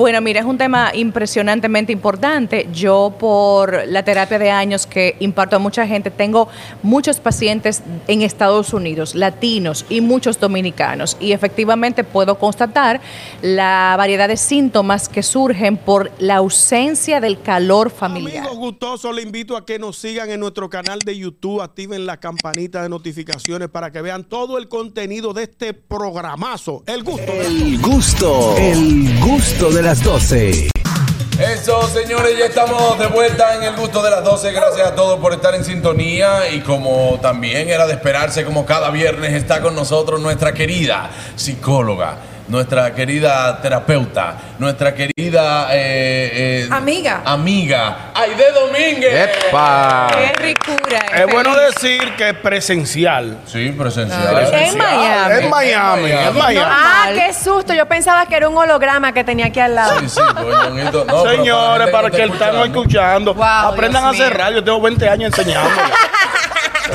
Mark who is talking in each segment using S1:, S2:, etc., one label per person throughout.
S1: Bueno, mira, es un tema impresionantemente importante. Yo, por la terapia de años que imparto a mucha gente, tengo muchos pacientes en Estados Unidos, latinos y muchos dominicanos. Y efectivamente puedo constatar la variedad de síntomas que surgen por la ausencia del calor familiar.
S2: Amigos gustosos, le invito a que nos sigan en nuestro canal de YouTube, activen la campanita de notificaciones para que vean todo el contenido de este programazo. El gusto.
S3: El gusto, el gusto de las 12.
S4: Eso, señores, ya estamos de vuelta en el gusto de las 12. Gracias a todos por estar en sintonía. Y como también era de esperarse, como cada viernes está con nosotros nuestra querida psicóloga, nuestra querida terapeuta, nuestra querida eh, eh,
S5: Amiga.
S4: amiga, Aide Domínguez.
S3: ¡Epa!
S1: ¡Qué ricura!
S2: Es bueno decir que es presencial.
S4: Sí, presencial.
S1: En Miami.
S2: Es Miami, es Miami.
S5: Ah, qué susto. Yo pensaba que era un holograma que tenía aquí al lado.
S4: Sí, sí, Ñonguito. No,
S2: Señores, para
S4: gente
S2: que
S4: no
S2: están escuchando,
S5: Wow,
S2: aprendan
S5: Dios
S2: a hacer
S5: mío.
S2: radio. Yo tengo 20 años enseñando.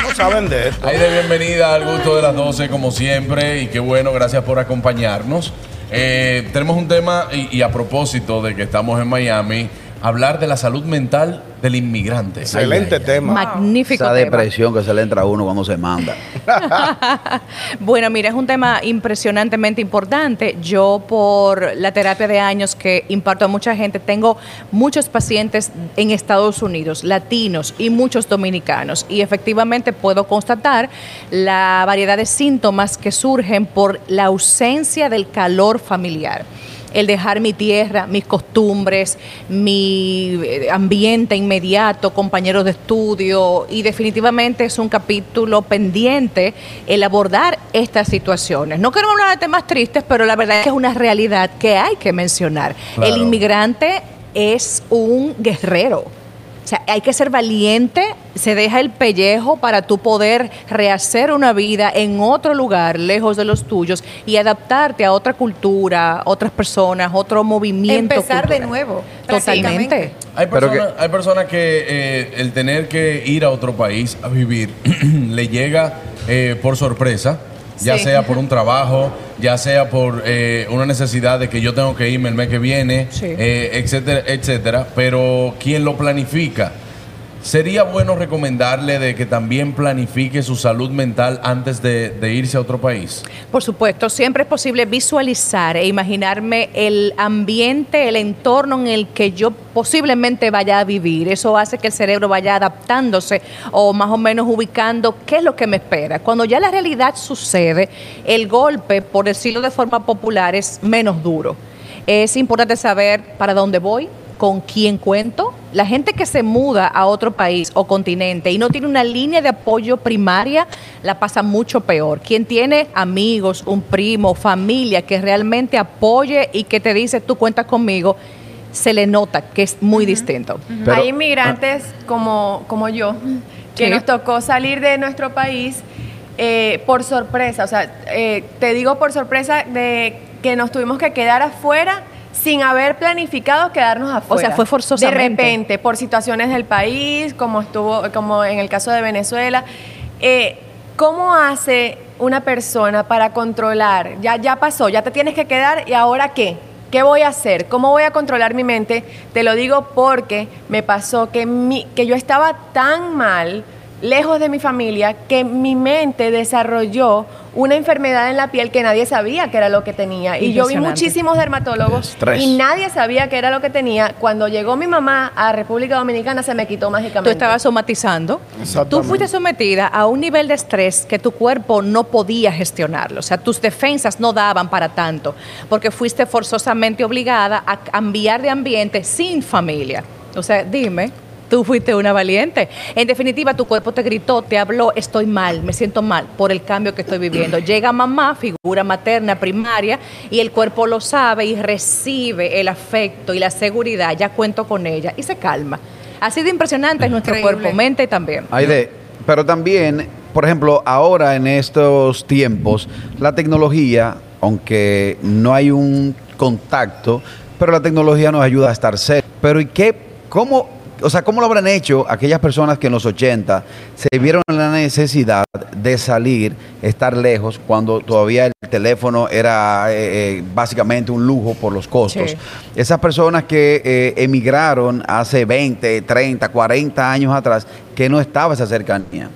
S2: No saben de esto.
S4: Ahí de bienvenida al gusto de las 12 como siempre y qué bueno, gracias por acompañarnos. Eh, tenemos un tema y a propósito de que estamos en Miami, hablar de la salud mental del inmigrante.
S2: Excelente
S4: Ay, ay, ay.
S2: tema.
S1: Magnífico
S3: Esa
S1: tema.
S3: depresión que se le entra a uno cuando se manda.
S1: Bueno, mira, es un tema impresionantemente importante. Yo, por la terapia de años que imparto a mucha gente, tengo muchos pacientes en Estados Unidos, latinos y muchos dominicanos. Y efectivamente puedo constatar la variedad de síntomas que surgen por la ausencia del calor familiar el dejar mi tierra, mis costumbres, mi eh, ambiente inmediato, compañeros de estudio y definitivamente es un capítulo pendiente el abordar estas situaciones. No queremos hablar de temas tristes, pero la verdad es que es una realidad que hay que mencionar.
S4: Claro.
S1: El inmigrante es un guerrero. O sea, hay que ser valiente, se deja el pellejo para tú poder rehacer una vida en otro lugar, lejos de los tuyos, y adaptarte a otra cultura, otras personas, otro movimiento.
S5: Empezar de nuevo.
S1: Totalmente.
S4: Hay personas, hay personas que eh, el tener que ir a otro país a vivir le llega eh, por sorpresa, ya
S5: Sí.
S4: sea por un trabajo, ya sea por eh, una necesidad de que yo tengo que irme el mes que viene,
S1: Sí.
S4: eh, etcétera, etcétera. Pero quien lo planifica, sería bueno recomendarle de que también planifique su salud mental antes de, de irse a otro país.
S1: Por supuesto, siempre es posible visualizar e imaginarme el ambiente, el entorno en el que yo posiblemente vaya a vivir. Eso hace que el cerebro vaya adaptándose o más o menos ubicando qué es lo que me espera. Cuando ya la realidad sucede, el golpe, por decirlo de forma popular, es menos duro. Es importante saber para dónde voy, con quién cuento. La gente que se muda a otro país o continente y no tiene una línea de apoyo primaria, la pasa mucho peor. Quien tiene amigos, un primo, familia que realmente apoye y que te dice, tú cuentas conmigo, se le nota que es muy distinto.
S3: Pero-
S5: Hay inmigrantes como, como yo, que
S1: Sí.
S5: nos tocó salir de nuestro país eh, por sorpresa. O sea, eh, te digo por sorpresa de que nos tuvimos que quedar afuera sin haber planificado quedarnos afuera.
S1: sea, fue forzosamente.
S5: De repente, por situaciones del país, como estuvo, como en el caso de Venezuela. Eh, ¿Cómo hace una persona para controlar? Ya, ya pasó, ya te tienes que quedar y ahora qué? ¿Qué voy a hacer? ¿Cómo voy a controlar mi mente? Te lo digo porque me pasó que, mi- que yo estaba tan mal, lejos de mi familia, que mi mente desarrolló una enfermedad en la piel que nadie sabía que era lo que tenía. Y yo vi muchísimos dermatólogos
S3: Estrés.
S5: y nadie sabía que era lo que tenía. Cuando llegó mi mamá a República Dominicana se me quitó mágicamente.
S1: Tú estabas somatizando. Tú fuiste sometida a un nivel de estrés que tu cuerpo no podía gestionarlo. O sea, tus defensas no daban para tanto, porque fuiste forzosamente obligada a cambiar de ambiente sin familia. O sea, dime. Tú fuiste una valiente. En definitiva, tu cuerpo te gritó, te habló, estoy mal, me siento mal por el cambio que estoy viviendo. Llega mamá, figura materna primaria, y el cuerpo lo sabe y recibe el afecto y la seguridad, ya cuento con ella, y se calma. Así de impresionante es nuestro
S5: Increíble.
S1: cuerpo, mente también.
S3: Aide, pero también, por ejemplo, ahora en estos tiempos, la tecnología, aunque no hay un contacto, pero la tecnología nos ayuda a estar cerca. Pero ¿y qué? ¿Cómo o sea, ¿cómo lo habrán hecho aquellas personas que en los 80 se vieron en la necesidad de salir, estar lejos, cuando todavía el teléfono era eh, eh, básicamente un lujo por los costos?
S1: Sí.
S3: Esas personas que eh, emigraron hace 20, 30, 40 años atrás, que no estaba esa cercanía.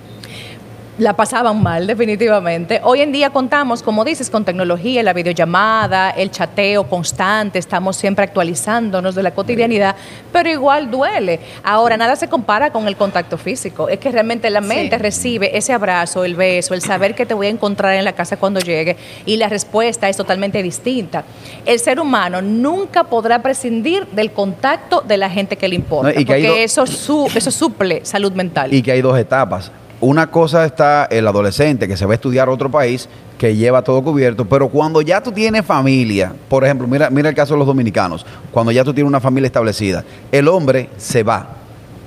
S1: La pasaban mal, definitivamente. Hoy en día contamos, como dices, con tecnología, la videollamada, el chateo constante, estamos siempre actualizándonos de la cotidianidad, pero igual duele. Ahora, nada se compara con el contacto físico. Es que realmente la mente recibe ese abrazo, el beso, el saber que te voy a encontrar en la casa cuando llegue, y la respuesta es totalmente distinta. El ser humano nunca podrá prescindir del contacto de la gente que le importa,
S3: No, y que
S1: porque
S3: do-
S1: eso, su- eso suple salud mental.
S3: y que hay dos etapas. Una cosa está el adolescente que se va a estudiar a otro país, que lleva todo cubierto, pero cuando ya tú tienes familia, por ejemplo, mira, mira el caso de los dominicanos, cuando ya tú tienes una familia establecida, el hombre se va,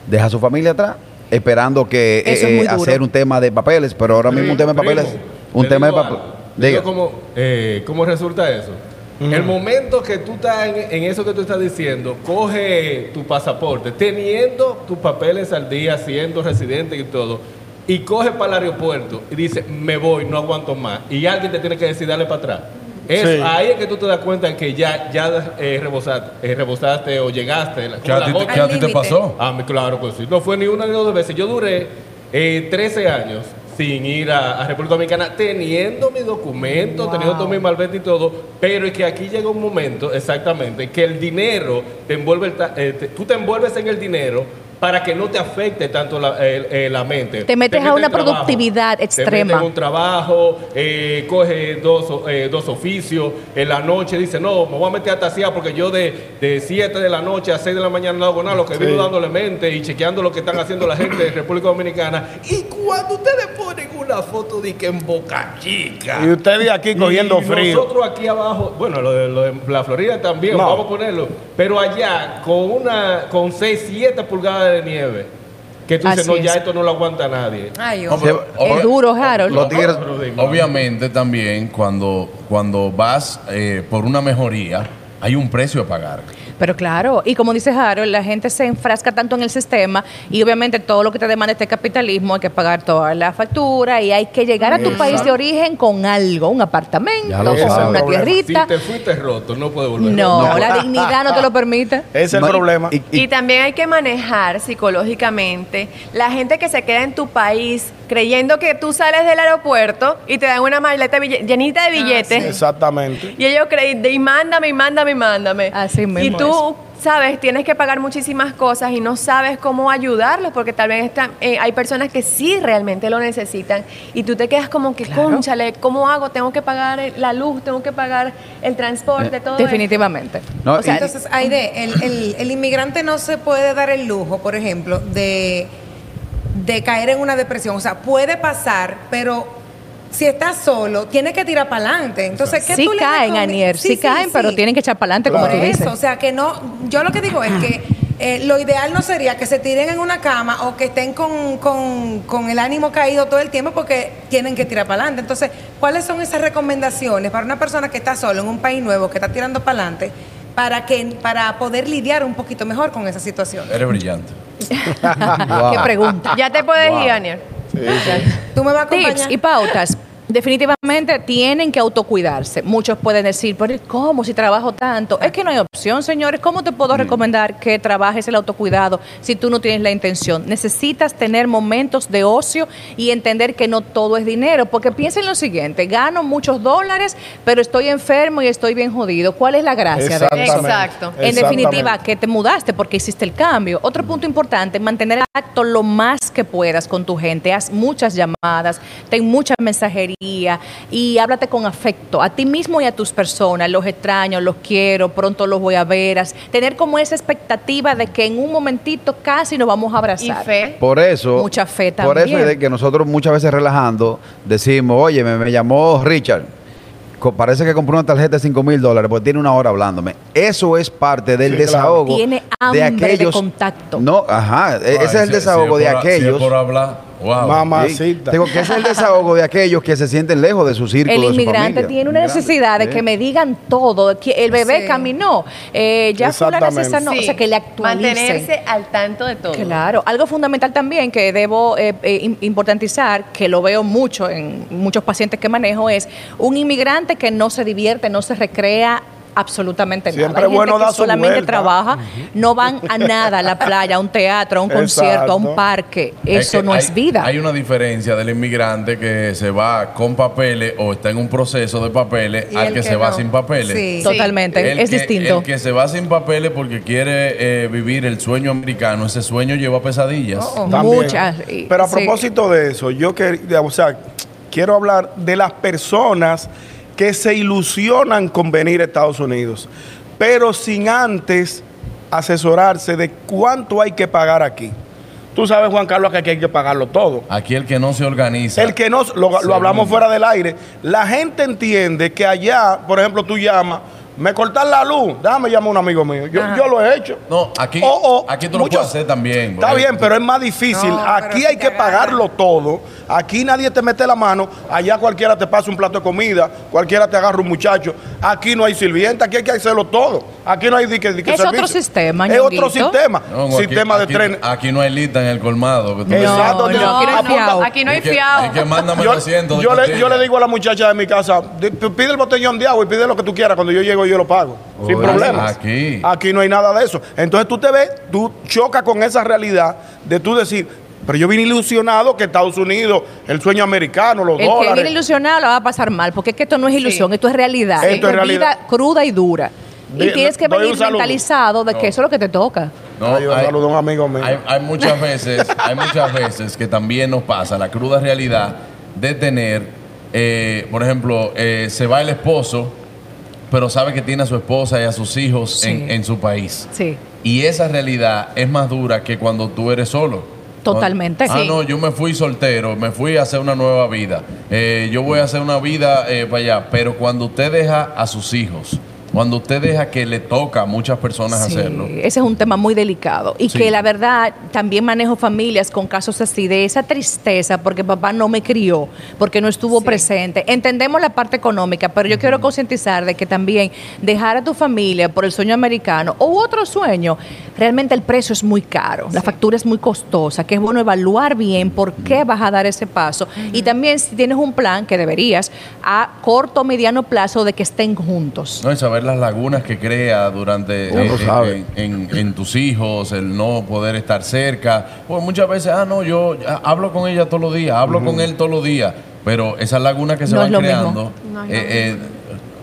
S3: deja a su familia atrás, esperando que
S1: es
S3: eh,
S1: duro.
S3: hacer un tema de papeles, pero ahora mismo un tema de papeles,
S6: Primo,
S3: un
S6: te
S3: tema de papeles.
S6: ¿Cómo, eh, cómo resulta eso? El momento que tú estás en, en eso que tú estás diciendo, coge tu pasaporte, teniendo tus papeles al día, siendo residente y todo, y coge para el aeropuerto y dice, me voy, no aguanto más, y alguien te tiene que decir, dale para atrás. Eso,
S2: Sí.
S6: Ahí es que tú te das cuenta que ya, ya eh, rebosaste, eh, rebosaste o llegaste. la-
S4: ¿Qué a ti, qué a ti te pasó?
S6: Ah, claro que sí. No fue ni una ni dos veces. Yo duré eh, 13 años sin ir a, a República Dominicana, teniendo mi documento, teniendo todo mi malvete y todo, pero es que aquí llega un momento, exactamente, que el dinero te envuelve, el ta- eh, te- tú te envuelves en el dinero para que no te afecte tanto la, el- eh, la mente.
S1: Te metes a una
S6: en trabajo,
S1: productividad
S6: Te
S1: extrema.
S6: metes un trabajo, eh, coge dos, o- eh, dos oficios, en la noche dice, no, me voy a meter a tasear porque yo de 7 de la noche a 6 de la mañana no hago nada, lo que vivo dándole mente y chequeando lo que están haciendo la gente de República Dominicana. Y cuando ustedes ponen una foto de que en Boca Chica.
S2: Y ustedes aquí cogiendo
S6: y
S2: frío.
S6: Nosotros aquí abajo, bueno, lo de, lo de la Florida también,
S2: No.
S6: vamos a ponerlo. Pero allá, con una, con 6, 7 pulgadas de nieve, que tú dices, no, ya
S1: es.
S6: esto no lo aguanta nadie.
S5: Ay, hombre.
S4: pero-
S1: es duro, Harold.
S3: Los tigres.
S4: Obviamente también cuando, cuando vas eh, por una mejoría, hay un precio a pagar.
S1: Pero claro, y como dice Harold, la gente se enfrasca tanto en el sistema y obviamente todo lo que te demanda este capitalismo hay que pagar toda la factura y hay que llegar a tu país de origen con algo, un apartamento, con una
S2: Problema.
S1: tierrita.
S6: Si te fuiste roto, no puedes volver.
S1: No,
S6: roto.
S1: la dignidad no te lo permite.
S2: Ese es el
S3: No,
S2: problema.
S3: y- y-
S5: Y también hay que manejar psicológicamente la gente que se queda en tu país creyendo que tú sales del aeropuerto y te dan una maleta llenita de billetes.
S2: Exactamente.
S5: Y ellos creen, y mándame, y mándame, y mándame.
S1: Así mismo
S5: Y tú, sabes, tienes que pagar muchísimas cosas y no sabes cómo ayudarlos porque tal vez están, eh, hay personas que sí realmente lo necesitan y tú te quedas como que, conchale, ¿cómo hago? Tengo que pagar la luz, tengo que pagar el transporte, todo esto.
S1: Definitivamente.
S3: no,
S1: O sea,
S3: y-
S7: Entonces, Aide, el, el, el inmigrante no se puede dar el lujo, por ejemplo, de, de caer en una depresión. O sea, puede pasar, pero si estás solo, tiene que tirar para adelante. Entonces, ¿qué
S1: sí
S7: tú le
S1: caen,
S7: recomi-
S1: Anier, sí, caen, pero
S7: sí.
S1: tienen que echar para adelante, como
S7: Por
S1: tú dices.
S7: eso, o sea, que no, yo lo que digo es que eh, lo ideal no sería que se tiren en una cama o que estén con, con- con el ánimo caído todo el tiempo porque tienen que tirar para adelante. Entonces, ¿cuáles son esas recomendaciones para una persona que está solo en un país nuevo, que está tirando para adelante, para, que, para poder lidiar un poquito mejor con esa situación?
S4: Eres brillante.
S3: Wow.
S1: Qué pregunta.
S5: Ya te puedes ir, Aniel.
S7: ¿Tú me vas a acompañar?
S1: Tips y pautas. Definitivamente tienen que autocuidarse. Muchos pueden decir, pero ¿cómo si trabajo tanto? Es que no hay opción, señores. ¿Cómo te puedo recomendar que trabajes el autocuidado si tú no tienes la intención? Necesitas tener momentos de ocio y entender que no todo es dinero. Porque piensa en lo siguiente, gano muchos dólares, pero estoy enfermo y estoy bien jodido. ¿Cuál es la gracia de eso?
S5: Exacto.
S1: En definitiva, que te mudaste porque hiciste el cambio. Otro punto importante, mantener el acto lo más que puedas con tu gente. Haz muchas llamadas, ten mucha mensajería y háblate con afecto a ti mismo y a tus personas. Los extraño, los quiero, pronto los voy a ver. Tener como esa expectativa de que en un momentito casi nos vamos a
S5: Y
S1: abrazar.
S5: fe.
S3: Por eso,
S1: Mucha fe
S3: Por eso
S1: también.
S3: es de que nosotros muchas veces relajando decimos, oye, me, me llamó Richard. Parece que compró una tarjeta de 5 mil dólares porque tiene una hora hablándome. Eso es parte del
S2: Sí,
S3: desahogo.
S1: Tiene hambre de contacto.
S3: No, ajá. e-
S4: Ay,
S3: ese es el
S4: si-
S3: desahogo
S4: si
S3: de
S4: es por- Si
S3: aquellos.
S4: es por hablar, Wow.
S2: Mamacita.
S3: Digo que es el desahogo de aquellos que se sienten lejos de su círculo.
S1: El
S3: de su
S1: inmigrante tiene una necesidad de
S3: Sí.
S1: que me digan todo, que el bebé
S7: Sí.
S1: caminó, eh, ya fulana se sanó, o sea, que le actualicen.
S5: Mantenerse al tanto de todo.
S1: Claro, algo fundamental también que debo eh, eh, im- importantizar, que lo veo mucho en muchos pacientes que manejo, es un inmigrante que no se divierte, no se recrea absolutamente nada.
S2: Siempre
S1: Hay gente
S2: bueno
S1: que solamente
S2: vuelta.
S1: trabaja, no van a nada, a la playa, a un teatro, a un concierto, a un parque.
S4: Es
S1: Eso
S4: que
S1: no
S4: hay-
S1: es vida.
S4: Hay una diferencia del inmigrante que se va con papeles o está en un proceso de papeles al que,
S7: que
S4: se va sin papeles.
S7: Sí.
S1: Totalmente,
S4: El
S1: es
S4: que-
S1: distinto.
S4: El que se va sin papeles porque quiere eh, vivir el sueño americano, ese sueño lleva pesadillas.
S1: Oh. Muchas. y-
S2: Pero a
S1: sí.
S2: propósito de eso, yo que, o sea, quiero hablar de las personas que se ilusionan con venir a Estados Unidos, pero sin antes asesorarse de cuánto hay que pagar aquí. Tú sabes, Juan Carlos, que aquí hay que pagarlo todo.
S4: Aquí el que no se organiza.
S2: El que no, lo, lo hablamos fuera del aire, la gente entiende que allá, por ejemplo, tú llamas, me cortan la luz, déjame llamar a un amigo mío. Yo, yo lo he hecho.
S4: No, aquí,
S2: O- o
S4: aquí tú lo
S2: muchos-
S4: puedes hacer también.
S2: Está bien, pero es más difícil.
S7: No,
S2: Aquí hay que pagarlo todo. Aquí nadie te mete la mano. Allá cualquiera te pasa un plato de comida. Cualquiera te agarra un muchacho. Aquí no hay sirvienta. Aquí hay que hacerlo todo. Aquí no hay dique, dique
S1: Es otro sistema,
S2: Es otro sistema.
S4: No, aquí-
S2: sistema de
S4: aquí-
S2: tren.
S4: Aquí no hay lista en el colmado. que tú-
S2: Exacto.
S1: aquí no hay fiao.
S5: Aquí no hay
S4: Y que-
S5: fiado.
S4: y que mándame
S2: yo,
S4: 300 de
S2: yo le, yo le digo a la muchacha de mi casa, "Di- pide el botellón de agua y pide lo que tú quieras. Cuando yo llego yo lo pago. sin problemas.
S4: aquí.
S2: Aquí no hay nada de eso. Entonces tú te ves, tú chocas con esa realidad de tú decir, pero yo vine ilusionado que Estados Unidos, el sueño americano, los
S1: El que
S2: dólares.
S1: viene ilusionado la va a pasar mal, porque es que esto no es ilusión, esto es realidad.
S2: Esto es realidad.
S1: vida cruda y dura. Y tienes que venir mentalizado de que eso es lo que te toca.
S4: No,
S2: yo
S4: hay-
S2: saludo a un amigo mío.
S4: Hay, hay muchas veces, hay muchas veces que también nos pasa la cruda realidad de tener, eh, por ejemplo, eh, se va el esposo, pero sabe que tiene a su esposa y a sus hijos
S1: Sí.
S4: en, en su país.
S1: Sí.
S4: Y esa realidad es más dura que cuando tú eres solo.
S1: Totalmente.
S4: Ah,
S1: Sí.
S4: no, yo me fui soltero, me fui a hacer una nueva vida. Eh, yo voy a hacer una vida eh, para allá. Pero cuando usted deja a sus hijos, cuando usted deja que le toca a muchas personas
S1: Sí,
S4: hacerlo.
S1: Ese es un tema muy delicado. Y
S4: Sí.
S1: que la verdad también manejo familias con casos así, de esa tristeza porque papá no me crió, porque no estuvo presente. Entendemos la parte económica, pero yo quiero concientizar de que también dejar a tu familia por el sueño americano u otro sueño, realmente el precio es muy caro, la factura es muy costosa, que es bueno evaluar bien por qué vas a dar ese paso. Y también si tienes un plan, que deberías, a corto o mediano plazo de que estén juntos.
S4: No, y saber las lagunas que crea durante eh, en, en- en tus hijos, el no poder estar cerca. Pues muchas veces, ah, no, yo hablo con ella todos los días, hablo con él todos los días, pero esas lagunas que se
S1: No es
S4: van
S1: lo
S4: creando.
S1: mismo.
S5: No
S4: eh, eh,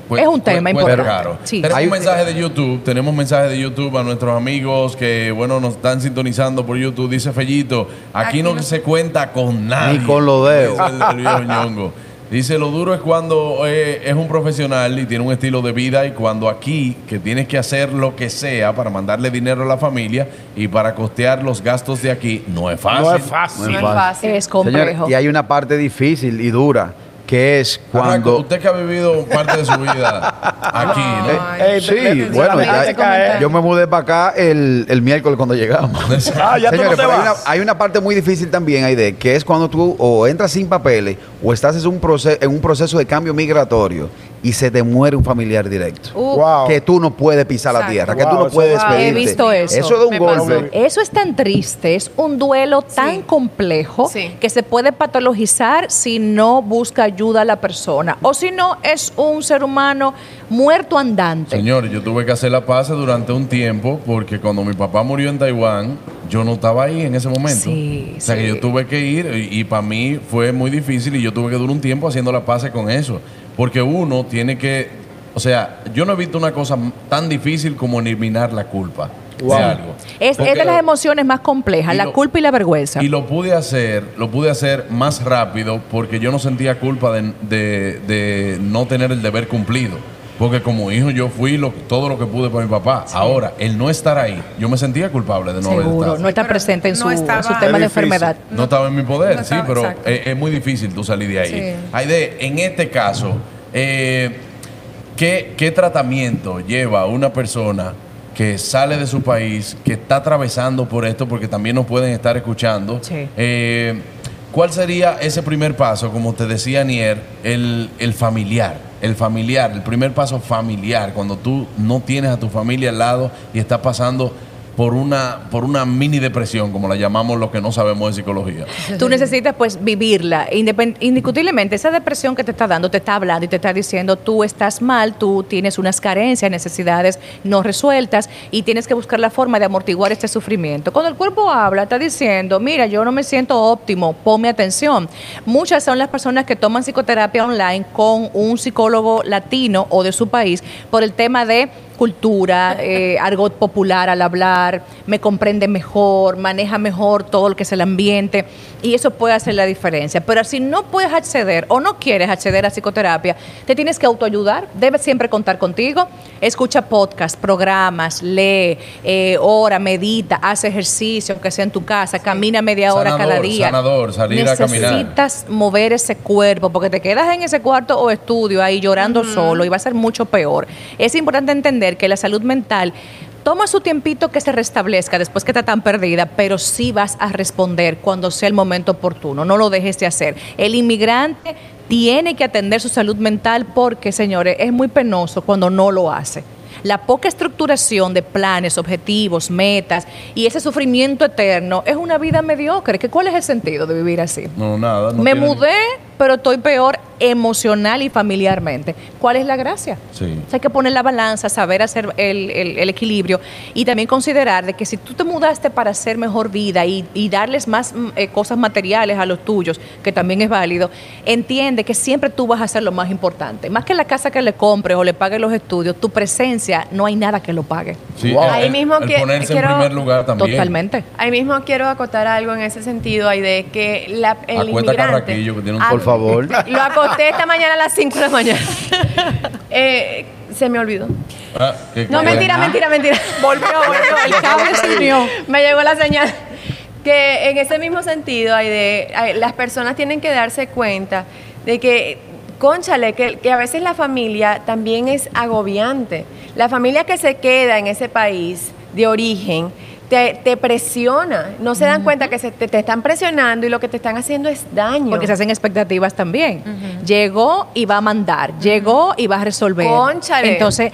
S4: pues,
S1: Es un tema importante. Sí.
S4: Tenemos
S3: Hay-
S4: un mensaje de YouTube, tenemos mensajes de YouTube a nuestros amigos que, bueno, nos están sintonizando por YouTube. Dice Fellito, aquí,
S7: Aquí
S4: no,
S7: no-
S4: se cuenta con nadie.
S3: Ni con los dedos.
S4: Dice lo duro es cuando eh, es un profesional y tiene un estilo de vida y cuando aquí, que tienes que hacer lo que sea para mandarle dinero a la familia y para costear los gastos de aquí, no es fácil.
S2: no es fácil.
S5: No es
S3: fácil.
S5: fácil.
S1: Es complejo.
S3: Señor, y hay una parte difícil y dura, que es
S4: Arranco,
S3: cuando...
S4: usted que ha vivido parte de su vida aquí, ¿no?
S7: Ay,
S2: Ey,
S3: Sí,
S2: te- te-
S3: bueno, ya- yo me mudé para acá el, el miércoles cuando llegamos.
S2: Ah, ya tú no
S3: Señores,
S2: te
S3: hay, una, hay una parte muy difícil también, Aide, que es cuando tú o entras sin papeles o estás en un, proceso, en un proceso de cambio migratorio y se te muere un familiar directo.
S1: Uh,
S2: Wow.
S3: Que tú no puedes pisar la tierra, que tú no puedes
S2: eso-
S1: Wow, he visto eso.
S3: Eso de un
S5: Me
S3: golpe.
S5: pasó.
S1: Eso es tan triste, es un duelo tan complejo
S5: Sí.
S1: que se puede patologizar si no busca ayuda a la persona o si no es un ser humano muerto andante.
S4: Señor, yo tuve que hacer la paz durante un tiempo porque cuando mi papá murió en Taiwán, yo no estaba ahí en ese momento.
S1: Sí,
S4: o sea que yo tuve que ir y, para mí fue muy difícil y yo tuve que durar un tiempo haciendo la paz con eso. Porque uno tiene que, o sea, yo no he visto una cosa tan difícil como eliminar la culpa
S2: Wow.
S4: de algo.
S1: Es, es de las
S4: lo-
S1: emociones más complejas, la
S4: lo-
S1: culpa y la vergüenza.
S4: y lo pude hacer, lo pude hacer más rápido porque yo no sentía culpa de, de- de no tener el deber cumplido. Porque como hijo yo fui lo- todo lo que pude para mi papá. Ahora, el no estar ahí, yo me sentía culpable de no haber
S1: Seguro,
S4: estado.
S1: no está presente en
S7: no
S1: su,
S7: estaba-
S1: en su tema de
S2: difícil.
S1: enfermedad.
S4: No estaba en mi poder,
S7: No
S4: sí,
S7: estaba,
S4: pero es muy difícil tú salir de ahí.
S7: Sí.
S4: Aide, en este caso, eh, ¿qué, qué tratamiento lleva una persona que sale de su país, que está atravesando por esto, porque también nos pueden estar escuchando?
S1: Sí.
S4: Eh, ¿cuál sería ese primer paso, como te decía Nier, el, el familiar? El familiar, el primer paso familiar, cuando tú no tienes a tu familia al lado y estás pasando por una, por una mini depresión, como la llamamos los que no sabemos de psicología.
S1: Tú necesitas pues vivirla. Indiscutiblemente, esa depresión que te está dando, te está hablando y te está diciendo, tú estás mal, tú tienes unas carencias, necesidades no resueltas y tienes que buscar la forma de amortiguar este sufrimiento. Cuando el cuerpo habla, está diciendo, mira, yo no me siento óptimo, ponme atención. Muchas son las personas que toman psicoterapia online con un psicólogo latino o de su país por el tema de cultura, eh, argot popular al hablar, me comprende mejor, maneja mejor todo lo que es el ambiente y eso puede hacer la diferencia. Pero si no puedes acceder o no quieres acceder a psicoterapia, te tienes que autoayudar, debes siempre contar contigo, escucha podcast, programas, lee, eh, ora, medita, haz ejercicio, aunque sea en tu casa, camina media hora
S4: Sanador,
S1: cada día.
S4: sanador, salir a caminar.
S1: Necesitas mover ese cuerpo porque te quedas en ese cuarto o estudio ahí llorando solo y va a ser mucho peor. Es importante entender que la salud mental toma su tiempito que se restablezca después que está tan perdida, pero sí vas a responder cuando sea el momento oportuno. No lo dejes de hacer. El inmigrante tiene que atender su salud mental porque, señores, es muy penoso cuando no lo hace. La poca estructuración de planes, objetivos, metas y ese sufrimiento eterno es una vida mediocre. ¿Que ¿Cuál es el sentido de vivir así?
S4: No, nada. no
S1: Me mudé, pero estoy peor emocional y familiarmente. ¿Cuál es la gracia?
S4: Sí.
S1: O sea, hay que poner la balanza, saber hacer el, el- el equilibrio y también considerar de que si tú te mudaste para hacer mejor vida y, y darles más mm, eh, cosas materiales a los tuyos, que también es válido, entiende que siempre tú vas a hacer lo más importante. Más que la casa que le compres o le pagues los estudios, tu presencia no hay nada que lo pague.
S4: Sí,
S3: Wow.
S4: el-
S5: Ahí
S4: el-
S5: mismo que-
S4: ponerse
S5: quiero-
S4: en primer lugar también.
S1: Totalmente.
S5: Ahí mismo quiero acotar algo en ese sentido, ahí de que la, el
S4: Acuesta
S5: inmigrante...
S4: Carraquillo, que tiene un-
S3: Por favor.
S5: Lo acosté esta mañana a las 5 de la mañana. Eh, se me olvidó.
S4: Ah, ¿qué-
S5: No, mentira, mentira, mentira. Volvió, volvió. El cable se unió. Me llegó la señal. Que en ese mismo sentido, hay de, hay- las personas tienen que darse cuenta de que, conchale, que, que a veces la familia también es agobiante. La familia que se queda en ese país de origen te, te presiona. No se dan cuenta que se te, te están presionando y lo que te están haciendo es daño.
S1: Porque se hacen expectativas también. Llegó y va a mandar, llegó y va a resolver.
S5: Cónchale.
S1: Entonces,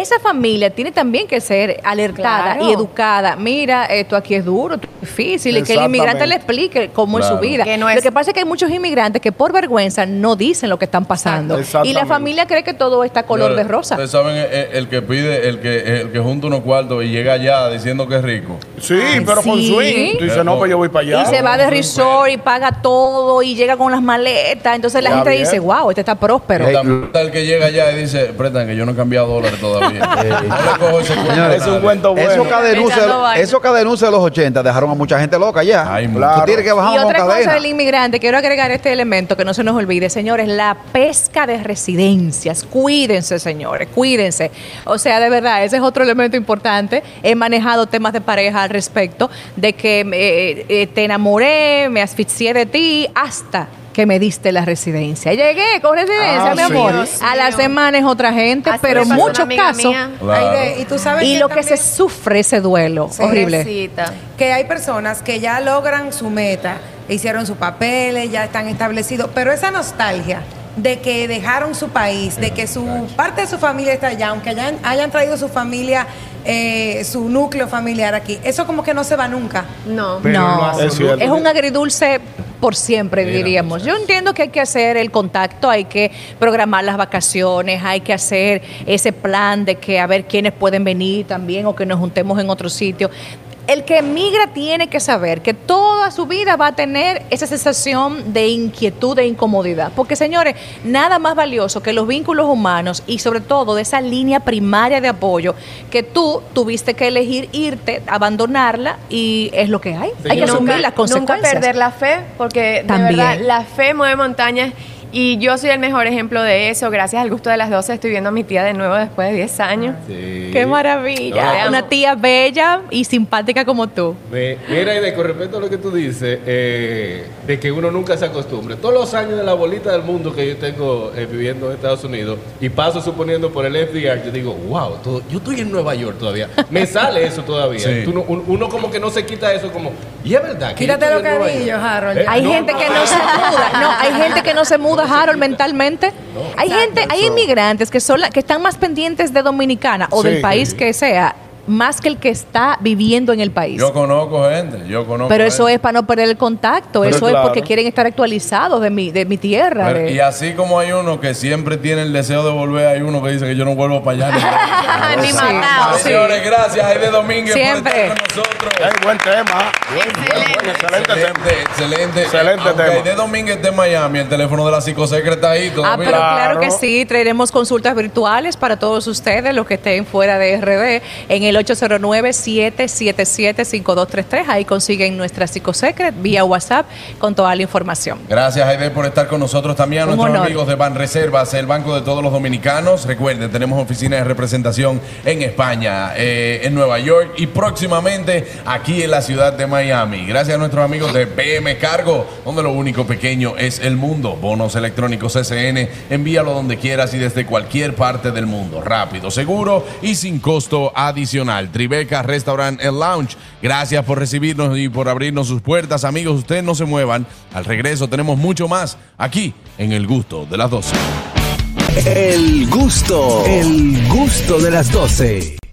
S1: esa familia tiene también que ser alertada
S5: Claro.
S1: y educada. Mira, esto aquí es duro, esto es difícil, y que el inmigrante le explique cómo es su vida.
S5: Que no es-
S1: Lo que pasa es que hay muchos inmigrantes que por vergüenza no dicen lo que están pasando. Y la familia cree que todo está color de
S4: Señores,
S1: rosa.
S4: Ustedes saben, el, el que pide, el que, el que junta unos cuartos y llega allá diciendo que es rico.
S2: Sí, pero con
S1: sí.
S2: swing. Tú dices, no, pues yo voy para allá.
S1: Y se va de resort y paga todo y llega con las maletas. Entonces la
S2: Ya
S1: gente
S2: bien.
S1: dice, wow, este está próspero.
S3: Ey,
S4: También está el que llega allá y dice, prestan que yo no he cambiado dólares todavía.
S3: Señores,
S2: Es un cuento bueno.
S3: Eso cadenuncia,
S5: Echando vaina.
S3: eso cadenuncia de los 80 dejaron a mucha gente loca ya.
S4: Ay,
S3: Tú
S2: claro.
S3: tienes que bajar
S1: Y otra cosa
S3: cadena.
S1: del inmigrante, quiero agregar este elemento que no se nos olvide, señores, la pesca de residencias. Cuídense, señores, cuídense. O sea, de verdad, ese es otro elemento importante. He manejado temas de pareja al respecto, de que eh, eh, te enamoré, me asfixié de ti, hasta que me diste la residencia. Llegué con residencia,
S2: Ah,
S1: mi
S2: sí.
S1: amor.
S5: Dios
S1: A la
S5: mío.
S1: semana es otra gente,
S5: Así
S1: pero en muchos casos.
S4: Claro.
S7: Y tú sabes
S1: Y
S7: que
S1: lo que se sufre ese duelo, horrible.
S7: Que hay personas que ya logran su meta, hicieron sus papeles, ya están establecidos, pero esa nostalgia de que dejaron su país, de que su parte de su familia está allá, aunque hayan, hayan traído su familia, eh, su núcleo familiar aquí, eso como que no se va nunca.
S5: No.
S2: Pero
S1: no, es,
S2: cierto.
S1: un agridulce por siempre,
S4: Mira,
S1: diríamos. Yo entiendo que hay que hacer el contacto, hay que programar las vacaciones, hay que hacer ese plan de que a ver quiénes pueden venir también o que nos juntemos en otro sitio. El que emigra tiene que saber que toda su vida va a tener esa sensación de inquietud e incomodidad. Porque, señores, nada más valioso que los vínculos humanos y sobre todo de esa línea primaria de apoyo que tú tuviste que elegir irte, abandonarla y es lo que hay. hay que asumir
S5: nunca,
S1: las consecuencias.
S5: Nunca perder la fe, porque de verdad la fe mueve montañas y yo soy el mejor ejemplo de eso. Gracias al gusto de las 12 estoy viendo a mi tía de nuevo después de 10 años.
S6: Sí.
S1: Qué maravilla.
S5: No.
S1: Una tía bella y simpática como tú.
S6: Me- Mira, y de con respecto a lo que tú dices, eh, de que uno nunca se acostumbre. Todos los años de la bolita del mundo que yo tengo eh, viviendo en Estados Unidos y paso suponiendo por el FDR, yo digo, wow, todo- yo estoy en Nueva York todavía. Me sale eso todavía.
S4: Sí.
S6: Tú uno como que no se quita eso como, Y es verdad que
S7: Quítate los cabellos. Harold.
S6: Eh,
S1: Hay
S6: no,
S1: gente
S6: no,
S1: que
S6: no,
S1: no se muda, no, hay gente que no se muda, Harold, mentalmente. Hay gente, hay inmigrantes que son la- que están más pendientes de Dominicana o
S2: Sí.
S1: del país que sea, más que el que está viviendo en el país.
S4: Yo conozco gente, yo conozco
S1: Pero eso
S4: gente.
S1: es para no perder el contacto,
S2: Pero
S1: eso es porque quieren estar actualizados de mi, de mi tierra.
S4: Pero-
S1: de-
S4: y así como hay uno que siempre tiene el deseo de volver, hay uno que dice que yo no vuelvo para allá.
S1: Ni
S4: Sí.
S1: matado, sí.
S4: Señores, gracias Aide Domínguez
S1: Siempre.
S4: por estar con nosotros.
S2: Buen tema. Buen, buen, excelente tema.
S4: Excelente, excelente.
S2: Excelente tema.
S4: Aide Domínguez de Miami, el teléfono de la psicosecre está ahí
S1: Ah, pero claro que
S2: Claro.
S1: sí, traeremos consultas virtuales para todos ustedes, los que estén fuera de RD, en el 809-777-5233. Ahí consiguen nuestra psicosecret vía WhatsApp con toda la información.
S4: Gracias, Aide, por estar con nosotros también. A nuestros
S1: honor.
S4: amigos de Banreservas, el banco de todos los dominicanos. Recuerden, tenemos oficinas de representación en España, eh, en Nueva York y próximamente aquí en la ciudad de Miami. Gracias a nuestros amigos de PM Cargo, donde lo único pequeño es el mundo. Bonos electrónicos SN, envíalo donde quieras y desde cualquier parte del mundo. Rápido, seguro y sin costo adicional. Tribeca Restaurant and Lounge. Gracias por recibirnos y por abrirnos sus puertas. Amigos, ustedes no se muevan. Al regreso tenemos mucho más aquí en El Gusto de las 12.
S8: El gusto, el gusto de las 12.